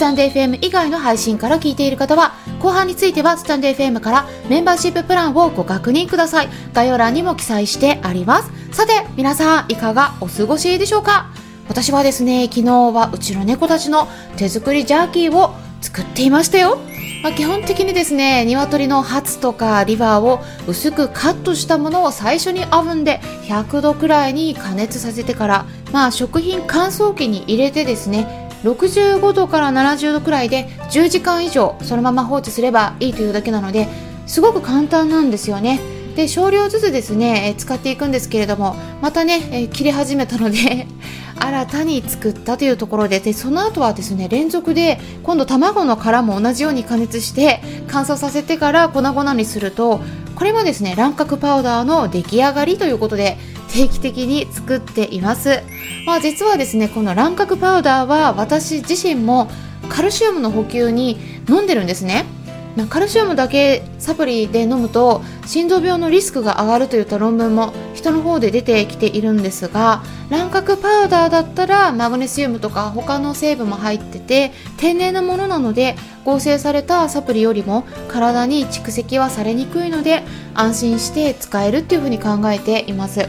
スタンド FM 以外の配信から聞いている方は後半についてはスタンド FM からメンバーシッププランをご確認ください。概要欄にも記載してあります。さて皆さんいかがお過ごしでしょうか？私はですね昨日はうちの猫たちの手作りジャーキーを作っていましたよ。まあ、基本的にですね鶏のハツとかリバーを薄くカットしたものを最初にオーブンで100度くらいに加熱させてから、まあ、食品乾燥機に入れてですね65度から70度くらいで10時間以上そのまま放置すればいいというだけなのですごく簡単なんですよね。で少量ずつですね使っていくんですけれどもまたね切り始めたので 新たに作ったというところででその後はですね連続で今度卵の殻も同じように加熱して乾燥させてから粉々にするとこれもですね卵殻パウダーの出来上がりということで定期的に作っています、まあ、実はですねこの卵殻パウダーは私自身もカルシウムの補給に飲んでるんですね。カルシウムだけサプリで飲むと心臓病のリスクが上がるといった論文も人の方で出てきているんですが卵殻パウダーだったらマグネシウムとか他の成分も入ってて天然なものなので合成されたサプリよりも体に蓄積はされにくいので安心して使えるっていうふうに考えています。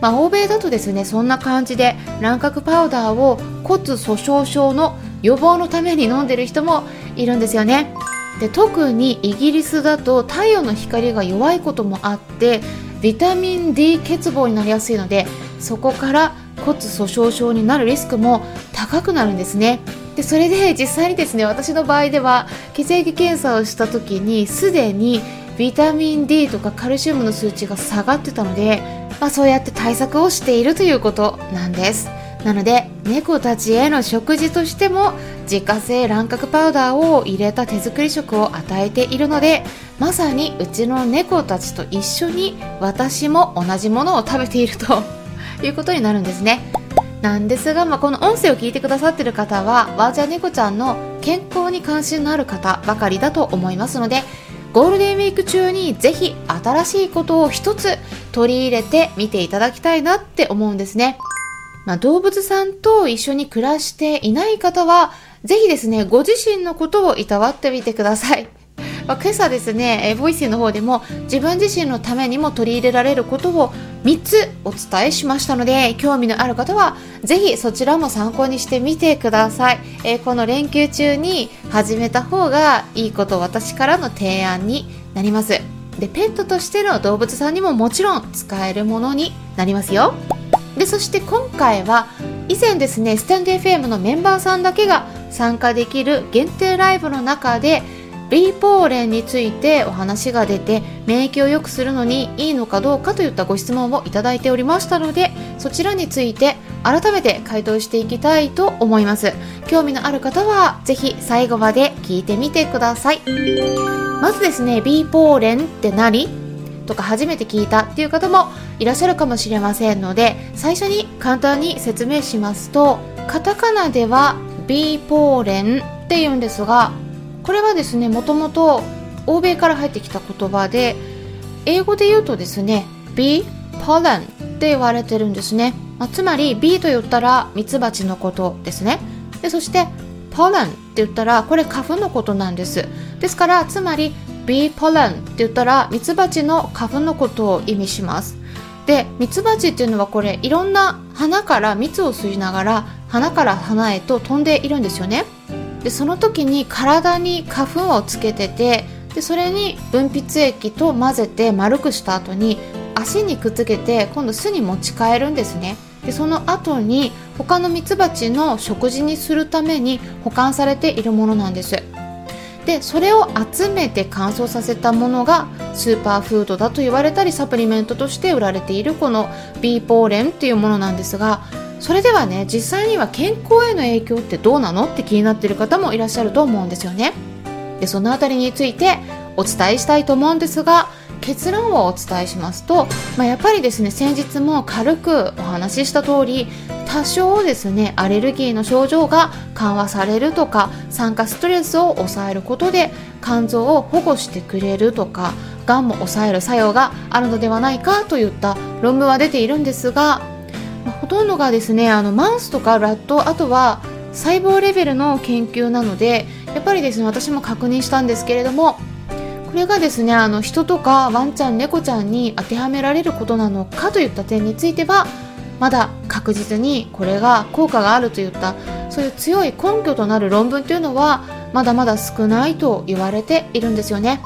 まあ、欧米だとですねそんな感じで卵殻パウダーを骨粗しょう症の予防のために飲んでる人もいるんですよねで特にイギリスだと太陽の光が弱いこともあってビタミン D 欠乏になりやすいのでそこから骨粗しょう症になるリスクも高くなるんですね。でそれで実際にですね私の場合では血液検査をした時にすでにビタミン D とかカルシウムの数値が下がってたので、まあ、そうやって対策をしているということなんです。なので猫たちへの食事としても自家製卵殻パウダーを入れた手作り食を与えているのでまさにうちの猫たちと一緒に私も同じものを食べていると いうことになるんですねなんですが、まあ、この音声を聞いてくださってる方はワーチャー猫ちゃんの健康に関心のある方ばかりだと思いますのでゴールデンウィーク中にぜひ新しいことを一つ取り入れてみていただきたいなって思うんですね。まあ、動物さんと一緒に暮らしていない方は、ぜひですね、ご自身のことをいたわってみてください。まあ、今朝ですね、えボイスの方でも自分自身のためにも取り入れられることを3つお伝えしましたので、興味のある方はぜひそちらも参考にしてみてください。えー、この連休中に始めた方がいいこと私からの提案になります。で、ペットとしての動物さんにももちろん使えるものになりますよ。で、そして今回は以前ですね、スタンド FM のメンバーさんだけが参加できる限定ライブの中で B ポーレンについてお話が出て免疫を良くするのにいいのかどうかといったご質問をいただいておりましたのでそちらについて改めて回答していきたいと思います。興味のある方はぜひ最後まで聞いてみてください。まずですね B ポーレンって何？とか初めて聞いたっていう方もいらっしゃるかもしれませんので最初に簡単に説明しますとカタカナでは B ポーレンっていうんですがこれはですねもともと欧米から入ってきた言葉で英語で言うとですね bee pollen って言われてるんですね、まあ、つまり bee と言ったらミツバチのことですね。でそして pollen って言ったらこれ花粉のことなんです。ですからつまり bee pollen って言ったらミツバチの花粉のことを意味します。でミツバチっていうのはこれいろんな花から蜜を吸いながら花から花へと飛んでいるんですよね。でその時に体に花粉をつけててでそれに分泌液と混ぜて丸くした後に足にくっつけて今度巣に持ち帰るんですね。でその後に他のミツバチの食事にするために保管されているものなんです。でそれを集めて乾燥させたものがスーパーフードだと言われたりサプリメントとして売られているこのビーポーレンっていうものなんですがそれではね実際には健康への影響ってどうなのって気になっている方もいらっしゃると思うんですよね。でそのあたりについてお伝えしたいと思うんですが結論をお伝えしますと、まあ、やっぱりですね先日も軽くお話しした通り多少ですねアレルギーの症状が緩和されるとか酸化ストレスを抑えることで肝臓を保護してくれるとかがんも抑える作用があるのではないかといった論文は出ているんですが、まあ、ほとんどがですねあのマウスとかラットあとは細胞レベルの研究なのでやっぱりですね私も確認したんですけれどもこれがですねあの人とかワンちゃん猫ちゃんに当てはめられることなのかといった点についてはまだ確実にこれが効果があるといったそういう強い根拠となる論文というのはまだまだ少ないと言われているんですよね。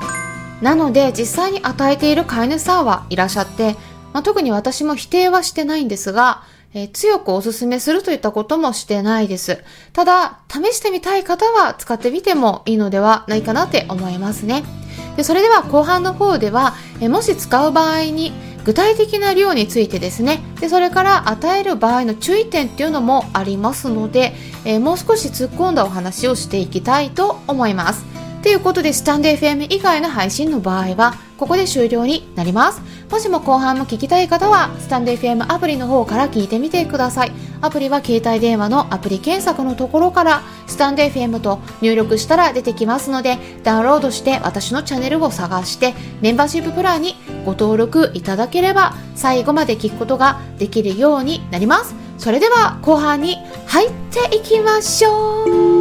なので実際に与えている飼い主さんはいらっしゃって、まあ、特に私も否定はしてないんですが、えー、強くお勧めするといったこともしてないです。ただ試してみたい方は使ってみてもいいのではないかなって思いますね。でそれでは後半の方では、え、もし使う場合に具体的な量についてですね。でそれから与える場合の注意点っていうのもありますので、え、もう少し突っ込んだお話をしていきたいと思います。ということでスタンド FM 以外の配信の場合はここで終了になります。もしも後半も聞きたい方はスタンド FM アプリの方から聞いてみてください。アプリは携帯電話のアプリ検索のところからスタンド FM と入力したら出てきますのでダウンロードして私のチャンネルを探してメンバーシッププランにご登録いただければ最後まで聞くことができるようになります。それでは後半に入っていきましょう。